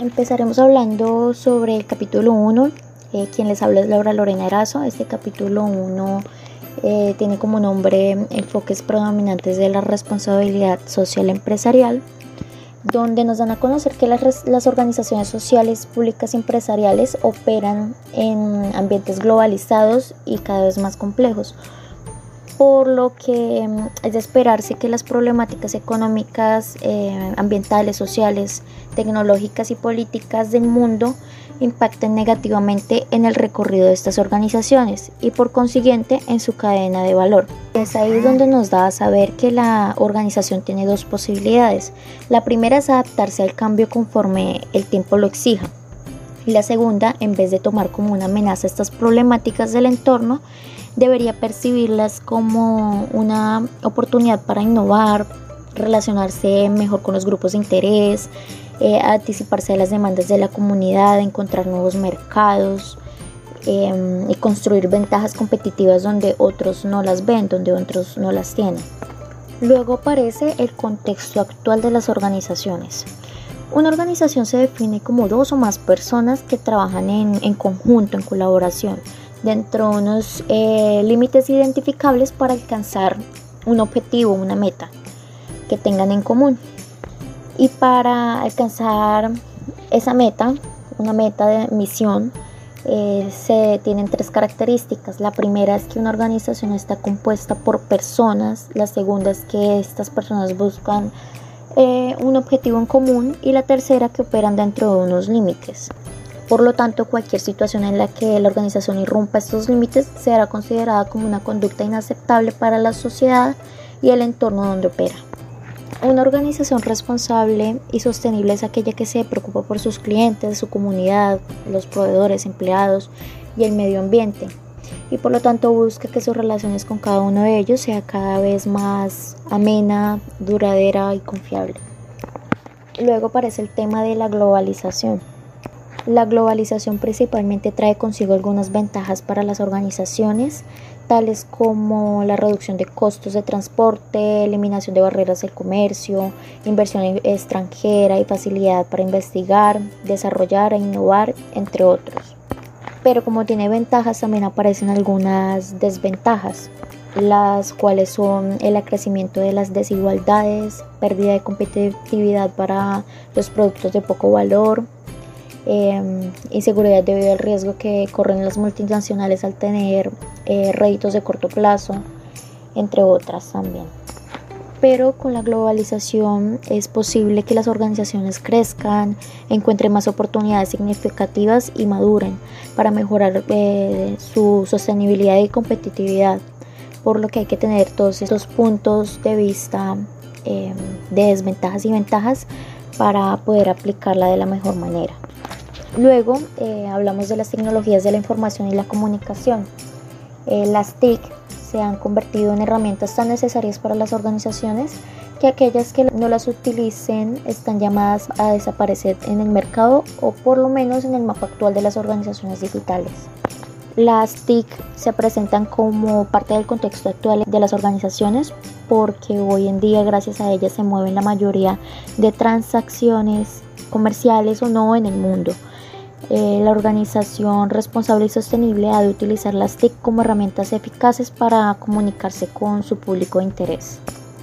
Empezaremos hablando sobre el capítulo 1. Eh, quien les habla es Laura Lorena Erazo. Este capítulo 1 eh, tiene como nombre enfoques predominantes de la responsabilidad social empresarial, donde nos dan a conocer que las, las organizaciones sociales públicas empresariales operan en ambientes globalizados y cada vez más complejos por lo que mm, es de esperarse que las problemáticas económicas, eh, ambientales, sociales, tecnológicas y políticas del mundo impacten negativamente en el recorrido de estas organizaciones y por consiguiente en su cadena de valor. Es ahí donde nos da a saber que la organización tiene dos posibilidades. La primera es adaptarse al cambio conforme el tiempo lo exija. Y la segunda, en vez de tomar como una amenaza estas problemáticas del entorno, debería percibirlas como una oportunidad para innovar, relacionarse mejor con los grupos de interés, eh, anticiparse a las demandas de la comunidad, encontrar nuevos mercados em, y construir ventajas competitivas donde otros no las ven, donde otros no las tienen. Luego aparece el contexto actual de las organizaciones. Una organización se define como dos o más personas que trabajan en conjunto, en colaboración, dentro de unos eh, límites identificables para alcanzar un objetivo, una meta que tengan en común. Y para alcanzar esa meta, una meta de misión, eh, se tienen tres características. La primera es que una organización está compuesta por personas, la segunda es que estas personas buscan eh, un objetivo en común y la tercera que operan dentro de unos límites. Por lo tanto, cualquier situación en la que la organización irrumpa estos límites será considerada como una conducta inaceptable para la sociedad y el entorno donde opera. Una organización responsable y sostenible es aquella que se preocupa por sus clientes, su comunidad, los proveedores, empleados y el medio ambiente. Y por lo tanto busca que sus relaciones con cada uno de ellos sea cada vez más amena, duradera y confiable. Luego aparece el tema de la globalización. La globalización principalmente trae consigo algunas ventajas para las organizaciones, tales como la reducción de costos de transporte, eliminación de barreras del comercio, inversión extranjera y facilidad para investigar, desarrollar e innovar, entre otros. Pero como tiene ventajas, también aparecen algunas desventajas, las cuales son el acrecimiento de las desigualdades, pérdida de competitividad para los productos de poco valor, eh, inseguridad debido al riesgo que corren las multinacionales al tener eh, réditos de corto plazo, entre otras también. Pero con la globalización es posible que las organizaciones crezcan, encuentren más oportunidades significativas y maduren para mejorar eh, su sostenibilidad y competitividad. Por lo que hay que tener todos estos puntos de vista em, de desventajas y ventajas para poder aplicarla de la mejor manera. Luego eh, hablamos de las tecnologías de la información y la comunicación. Eh, las TIC se han convertido en herramientas tan necesarias para las organizaciones que aquellas que no las utilicen están llamadas a desaparecer en el mercado o por lo menos en el mapa actual de las organizaciones digitales. Las TIC se presentan como parte del contexto actual de las organizaciones porque hoy en día gracias a ellas se mueven la mayoría de transacciones comerciales o no en el mundo. Eh, la organización responsable y sostenible ha de utilizar las TIC como herramientas eficaces para comunicarse con su público de interés.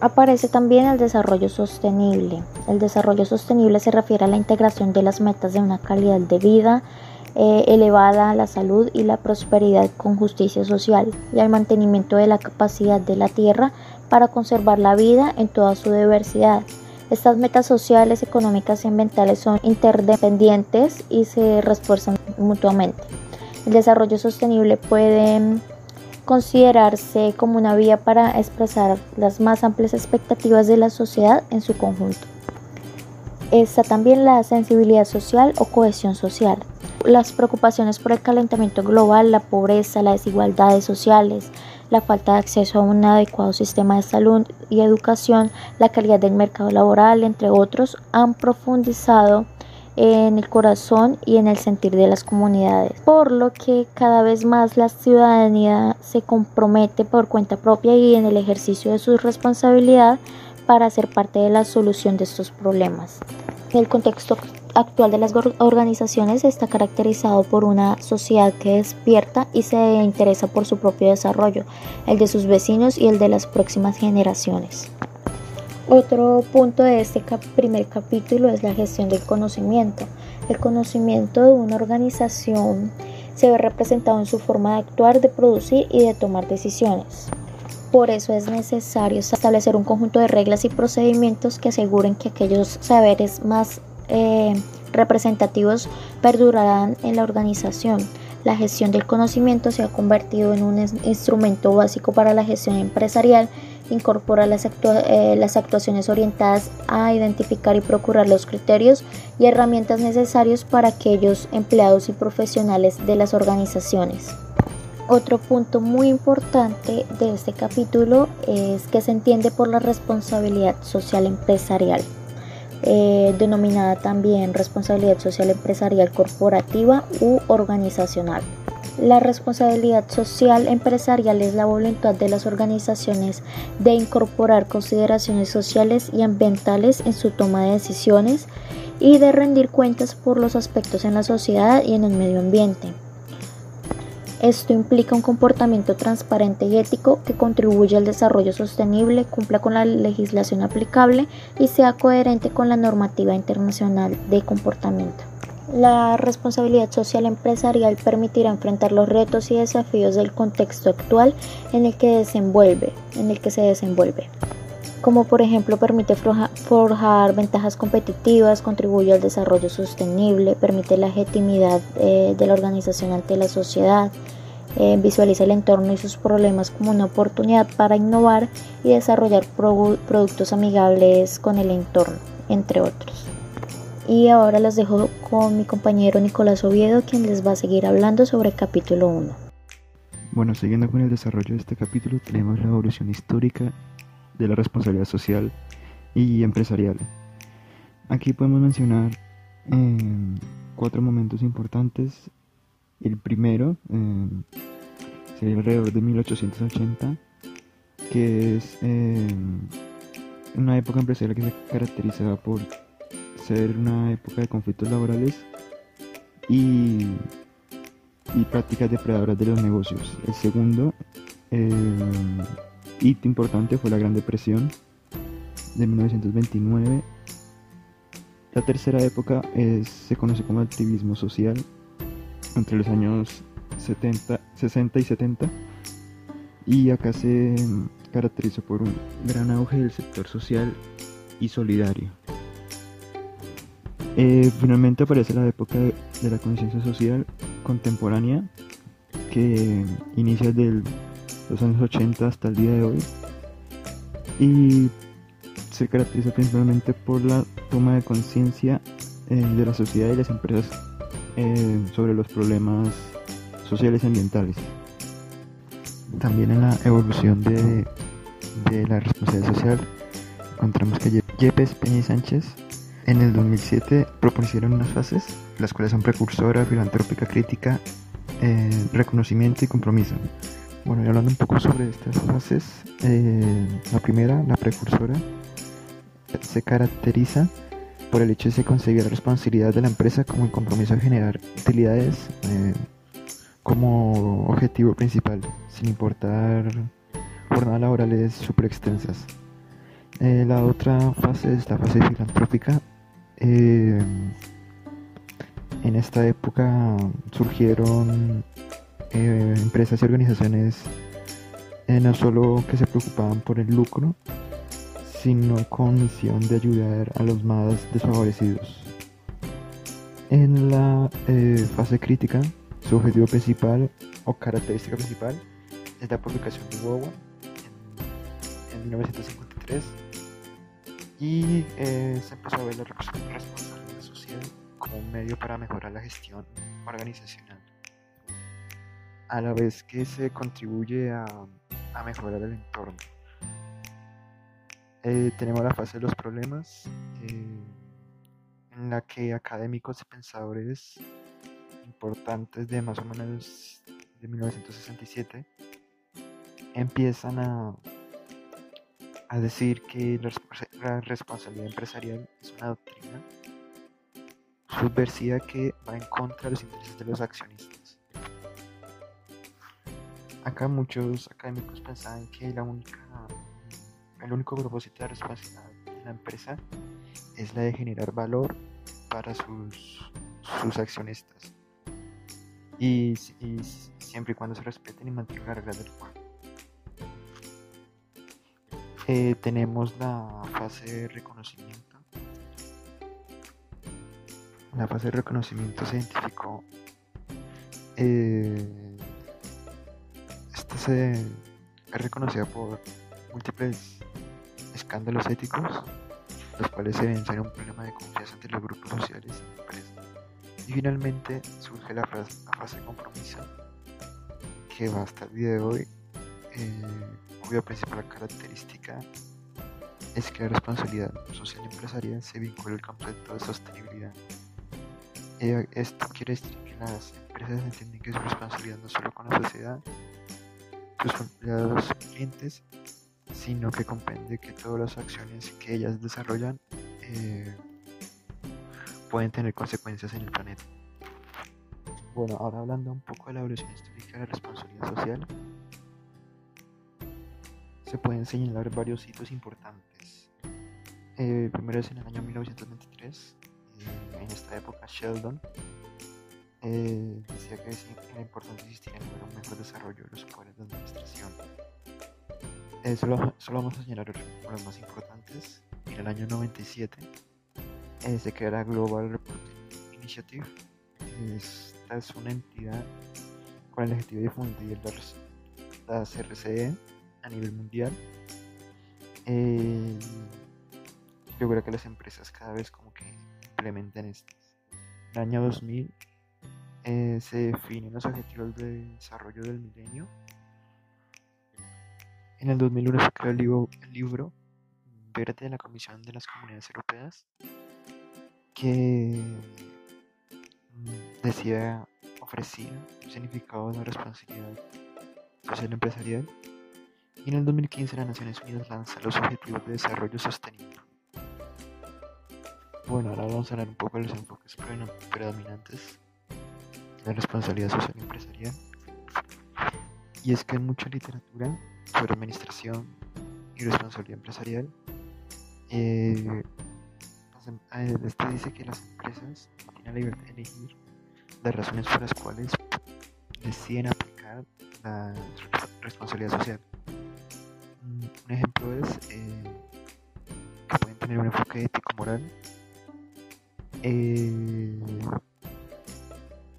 Aparece también el desarrollo sostenible. El desarrollo sostenible se refiere a la integración de las metas de una calidad de vida eh, elevada la salud y la prosperidad con justicia social y al mantenimiento de la capacidad de la tierra para conservar la vida en toda su diversidad estas metas sociales, económicas y ambientales son interdependientes y se refuerzan mutuamente. El desarrollo sostenible puede considerarse como una vía para expresar las más amplias expectativas de la sociedad en su conjunto. Está también la sensibilidad social o cohesión social. Las preocupaciones por el calentamiento global, la pobreza, las desigualdades sociales, la falta de acceso a un adecuado sistema de salud y educación, la calidad del mercado laboral, entre otros, han profundizado en el corazón y en el sentir de las comunidades, por lo que cada vez más la ciudadanía se compromete por cuenta propia y en el ejercicio de su responsabilidad para ser parte de la solución de estos problemas. El contexto actual de las organizaciones está caracterizado por una sociedad que despierta y se interesa por su propio desarrollo, el de sus vecinos y el de las próximas generaciones. Otro punto de este primer capítulo es la gestión del conocimiento. El conocimiento de una organización se ve representado en su forma de actuar, de producir y de tomar decisiones. Por eso es necesario establecer un conjunto de reglas y procedimientos que aseguren que aquellos saberes más eh, representativos perdurarán en la organización. La gestión del conocimiento se ha convertido en un instrumento básico para la gestión empresarial incorpora las, eh, las, actuaciones orientadas a identificar y procurar los criterios y herramientas necesarios para aquellos empleados y profesionales de las organizaciones. Otro punto muy importante de este capítulo es que se entiende por la responsabilidad social empresarial, eh, denominada también responsabilidad social empresarial corporativa u organizacional. La responsabilidad social empresarial es la voluntad de las organizaciones de incorporar consideraciones sociales y ambientales en su toma de decisiones y de rendir cuentas por los aspectos en la sociedad y en el medio ambiente. Esto implica un comportamiento transparente y ético que contribuya al desarrollo sostenible, cumpla con la legislación aplicable y sea coherente con la normativa internacional de comportamiento. La responsabilidad social empresarial permitirá enfrentar los retos y desafíos del contexto actual en el que desenvuelve, en el que se desenvuelve como por ejemplo permite forjar ventajas competitivas, contribuye al desarrollo sostenible, permite la legitimidad eh, de la organización ante la sociedad, eh, visualiza el entorno y sus problemas como una oportunidad para innovar y desarrollar productos amigables con el entorno, entre otros. Y ahora las dejo con mi compañero Nicolás Oviedo, quien les va a seguir hablando sobre el capítulo 1. Bueno, siguiendo con el desarrollo de este capítulo, tenemos la evolución histórica de la responsabilidad social y empresarial. Aquí podemos mencionar eh, cuatro momentos importantes. El primero eh, sería alrededor de 1880, que es eh, una época empresarial que se caracterizaba por ser una época de conflictos laborales y, y prácticas depredadoras de los negocios. El segundo hito importante fue la Gran Depresión de 1929. La tercera época se conoce como activismo social entre los años 70, 60 y 70 y acá se caracterizó por un gran auge del sector social y solidario. Eh, finalmente aparece la época de, de la conciencia social contemporánea que inicia del los años 80 hasta el día de hoy y se caracteriza principalmente por la toma de conciencia eh, de la sociedad y las empresas eh, sobre los problemas sociales y ambientales. También en la evolución de, la responsabilidad social encontramos que Yepes, Peña y Sánchez en el 2007 propusieron unas fases, las cuales son precursora, filantrópica, crítica, eh, reconocimiento y compromiso. Bueno, y hablando un poco sobre estas fases, eh, la primera, la precursora, se caracteriza por el hecho de conseguir la responsabilidad de la empresa como el compromiso de generar utilidades eh, como objetivo principal, sin importar jornadas laborales super extensas. Eh, la otra fase es la fase filantrópica. en esta época surgieron eh, empresas y organizaciones eh, no solo que se preocupaban por el lucro, sino con misión de ayudar a los más desfavorecidos. En la eh, fase crítica, su objetivo principal o característica principal es la publicación de WOWA en, 1953 y se empezó a ver la responsabilidad social como un medio para mejorar la gestión organizacional a la vez que se contribuye a, mejorar el entorno. Eh, tenemos la fase de los problemas, eh, en la que académicos y pensadores importantes de más o menos de 1967 empiezan a, a decir que la responsabilidad empresarial es una doctrina subversiva que va en contra de los intereses de los accionistas. Acá muchos académicos pensaban que el único propósito de responsabilidad de la empresa es la de generar valor para sus, sus accionistas. Y, siempre y cuando se respeten y mantengan las reglas del juego. Eh, tenemos la fase de reconocimiento. La fase de reconocimiento científico. Eh, esta se es reconocida por múltiples escándalos éticos, los cuales en un problema de confianza entre los grupos sociales y la empresa. Y finalmente surge la, fase de compromiso, que va hasta el día de hoy. Eh, cuya principal característica es que la responsabilidad social empresarial se vincula al concepto de sostenibilidad. Eh, esto quiere decir que las empresas entienden que su responsabilidad no solo con la sociedad, sus empleados, clientes, sino que comprende que todas las acciones que ellas desarrollan eh, pueden tener consecuencias en el planeta. Bueno, ahora hablando un poco de la evolución histórica de la responsabilidad social, se pueden señalar varios hitos importantes. Eh, primero es en el año 1923, eh, en esta época Sheldon eh, decía que era importante existir en un mejor desarrollo de los poderes de administración. Solo, solo, vamos a señalar los más importantes. En el año 97 se crea Global Reporting Initiative. Esta es una entidad con el objetivo de difundir la CRCE a nivel mundial. Eh, yo creo que las empresas cada vez como que implementan estas. En el año 2000 eh, se definen los objetivos de desarrollo del milenio. En el 2001 se creó el libro, Verde de la Comisión de las Comunidades Europeas que mm, decía, ofrecía un significado de responsabilidad social empresarial y en el 2015 las Naciones Unidas lanza los Objetivos de Desarrollo Sostenible. Bueno, ahora vamos a hablar un poco de los enfoques predominantes la responsabilidad social y empresarial. Y es que hay mucha literatura sobre administración y responsabilidad empresarial. Eh, em, eh, este dice que las empresas tienen la libertad de elegir las razones por las cuales deciden aplicar la responsabilidad social. Un ejemplo es eh, que pueden tener un enfoque ético-moral.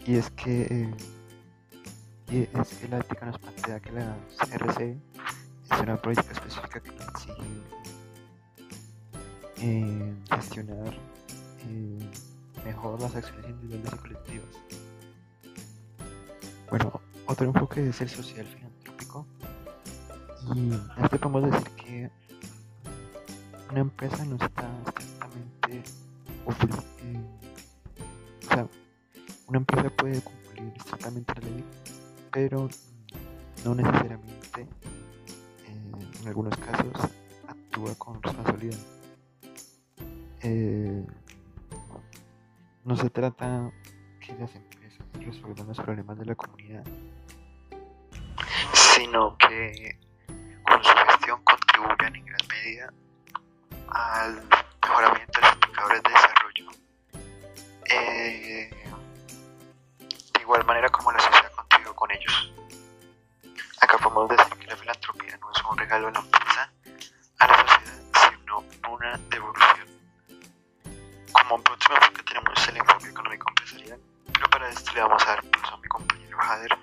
Y es que eh, es que la ética nos plantea que la CRC es una política específica que nos exige gestionar mejor las acciones individuales y colectivas. Bueno, otro enfoque es el social filantrópico y este podemos decir que una empresa no está estrictamente eh, una empresa puede cumplir estrictamente la ley, pero no necesariamente eh, en algunos casos actúa con responsabilidad. Eh, no se trata que las empresas resuelvan los problemas de la comunidad, sino que contribuyen en gran medida al mejoramiento de los indicadores de desarrollo. Igual manera como la sociedad contribuye con ellos. Acá podemos decir que la filantropía no es un regalo de la empresa a la sociedad, sino una devolución. Como próximo enfoque tenemos el enfoque económico empresarial, pero para esto le vamos a dar paso a mi compañero Jader,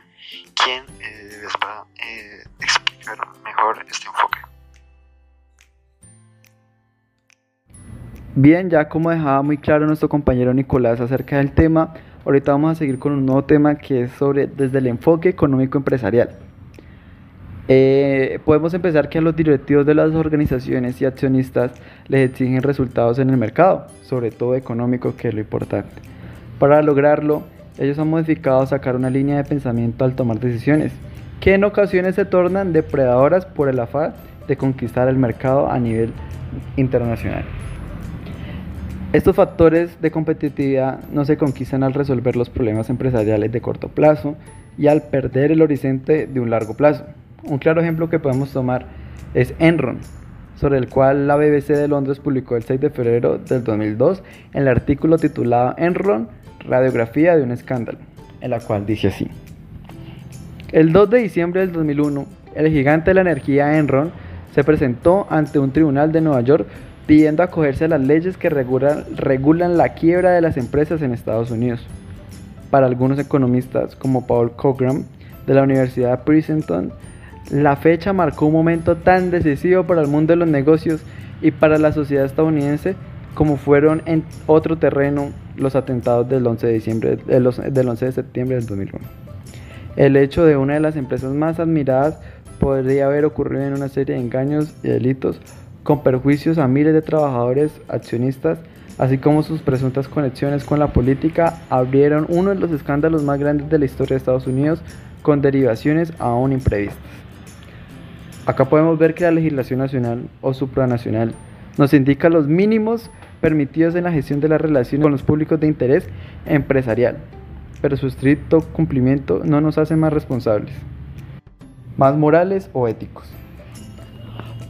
quien eh, les va a eh, explicar mejor este enfoque. Bien, ya como dejaba muy claro nuestro compañero Nicolás acerca del tema, ahorita vamos a seguir con un nuevo tema que es sobre desde el enfoque económico empresarial. Eh, podemos empezar que a los directivos de las organizaciones y accionistas les exigen resultados en el mercado, sobre todo económico, que es lo importante. Para lograrlo, ellos han modificado sacar una línea de pensamiento al tomar decisiones, que en ocasiones se tornan depredadoras por el afán de conquistar el mercado a nivel internacional. Estos factores de competitividad no se conquistan al resolver los problemas empresariales de corto plazo y al perder el horizonte de un largo plazo. Un claro ejemplo que podemos tomar es Enron, sobre el cual la BBC de Londres publicó el 6 de febrero del 2002 en el artículo titulado Enron, radiografía de un escándalo, en la cual dice así. El 2 de diciembre del 2001, el gigante de la energía Enron se presentó ante un tribunal de Nueva York pidiendo acogerse a las leyes que regulan, la quiebra de las empresas en Estados Unidos. Para algunos economistas, como Paul Cogram de la Universidad de Princeton, la fecha marcó un momento tan decisivo para el mundo de los negocios y para la sociedad estadounidense como fueron en otro terreno los atentados del 11 de, diciembre, del 11 de septiembre del 2001. El hecho de una de las empresas más admiradas podría haber ocurrido en una serie de engaños y delitos con perjuicios a miles de trabajadores accionistas, así como sus presuntas conexiones con la política, abrieron uno de los escándalos más grandes de la historia de Estados Unidos con derivaciones aún imprevistas. Acá podemos ver que la legislación nacional o supranacional nos indica los mínimos permitidos en la gestión de las relaciones con los públicos de interés empresarial, pero su estricto cumplimiento no nos hace más responsables, más morales o éticos.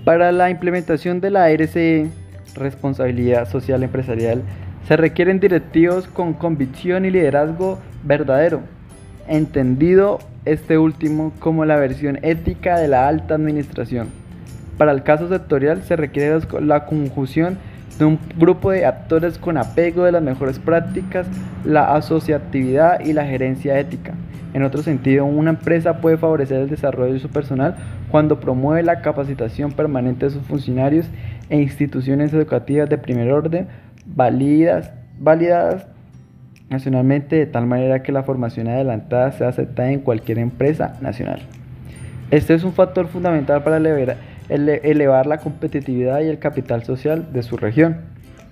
Para la implementación de la RCE, responsabilidad social empresarial, se requieren directivos con convicción y liderazgo verdadero, entendido este último como la versión ética de la alta administración. Para el caso sectorial se requiere la conjunción de un grupo de actores con apego de las mejores prácticas, la asociatividad y la gerencia ética. En otro sentido, una empresa puede favorecer el desarrollo de su personal cuando promueve la capacitación permanente de sus funcionarios e instituciones educativas de primer orden validadas, validadas nacionalmente de tal manera que la formación adelantada sea aceptada en cualquier empresa nacional. Este es un factor fundamental para elevar, la competitividad y el capital social de su región,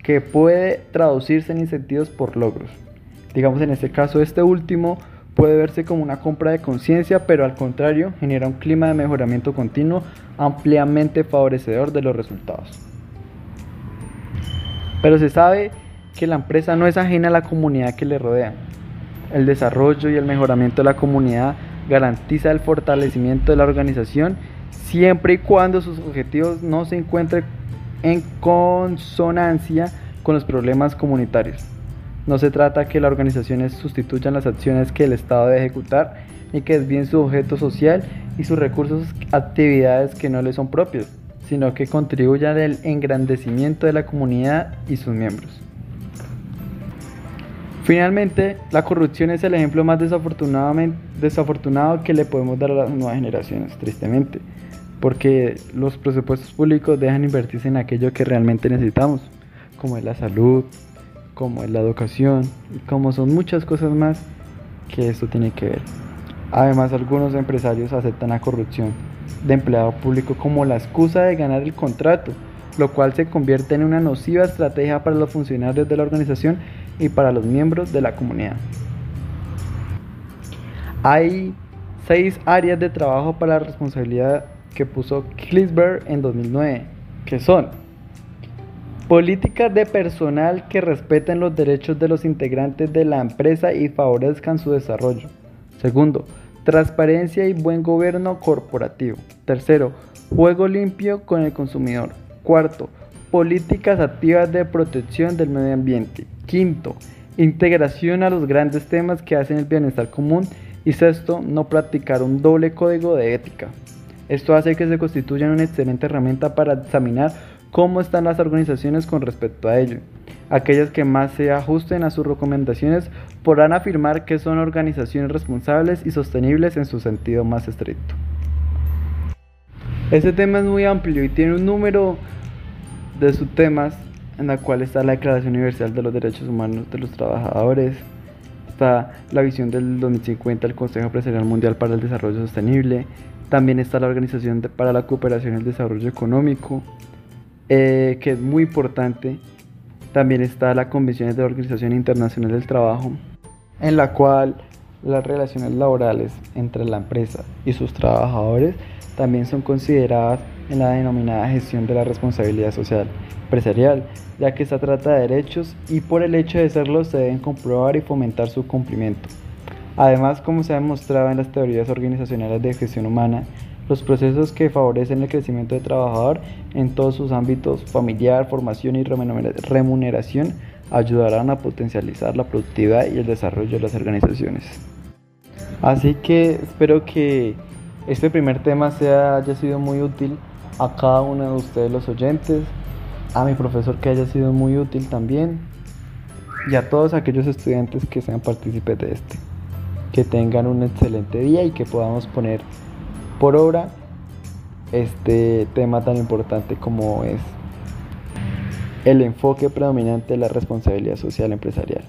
que puede traducirse en incentivos por logros. Digamos en este caso, este último puede verse como una compra de conciencia, pero al contrario genera un clima de mejoramiento continuo ampliamente favorecedor de los resultados. Pero se sabe que la empresa no es ajena a la comunidad que le rodea. El desarrollo y el mejoramiento de la comunidad garantiza el fortalecimiento de la organización siempre y cuando sus objetivos no se encuentren en consonancia con los problemas comunitarios. No se trata que las organizaciones sustituyan las acciones que el Estado debe ejecutar ni que desvíen su objeto social y sus recursos actividades que no le son propios, sino que contribuyan al engrandecimiento de la comunidad y sus miembros. Finalmente, la corrupción es el ejemplo más desafortunado que le podemos dar a las nuevas generaciones, tristemente, porque los presupuestos públicos dejan invertirse en aquello que realmente necesitamos, como es la salud, como es la educación y como son muchas cosas más que esto tiene que ver. Además, algunos empresarios aceptan la corrupción de empleado público como la excusa de ganar el contrato, lo cual se convierte en una nociva estrategia para los funcionarios de la organización y para los miembros de la comunidad. Hay seis áreas de trabajo para la responsabilidad que puso Klisberg en 2009, que son políticas de personal que respeten los derechos de los integrantes de la empresa y favorezcan su desarrollo. Segundo, transparencia y buen gobierno corporativo. Tercero, juego limpio con el consumidor. Cuarto, políticas activas de protección del medio ambiente. Quinto, integración a los grandes temas que hacen el bienestar común. Y sexto, no practicar un doble código de ética. Esto hace que se constituyan una excelente herramienta para examinar cómo están las organizaciones con respecto a ello. Aquellas que más se ajusten a sus recomendaciones podrán afirmar que son organizaciones responsables y sostenibles en su sentido más estricto. Este tema es muy amplio y tiene un número de subtemas en la cual está la Declaración Universal de los Derechos Humanos de los Trabajadores, está la visión del 2050 del Consejo Empresarial Mundial para el Desarrollo Sostenible, también está la Organización para la Cooperación y el Desarrollo Económico, eh, que es muy importante, también está la Convención de la Organización Internacional del Trabajo, en la cual las relaciones laborales entre la empresa y sus trabajadores también son consideradas en la denominada gestión de la responsabilidad social empresarial, ya que esta trata de derechos y por el hecho de serlo se deben comprobar y fomentar su cumplimiento. Además, como se ha demostrado en las teorías organizacionales de gestión humana, los procesos que favorecen el crecimiento del trabajador en todos sus ámbitos familiar, formación y remuneración ayudarán a potencializar la productividad y el desarrollo de las organizaciones. Así que espero que este primer tema sea, haya sido muy útil a cada uno de ustedes los oyentes, a mi profesor que haya sido muy útil también y a todos aquellos estudiantes que sean partícipes de este. Que tengan un excelente día y que podamos poner por obra este tema tan importante como es el enfoque predominante de la responsabilidad social empresarial.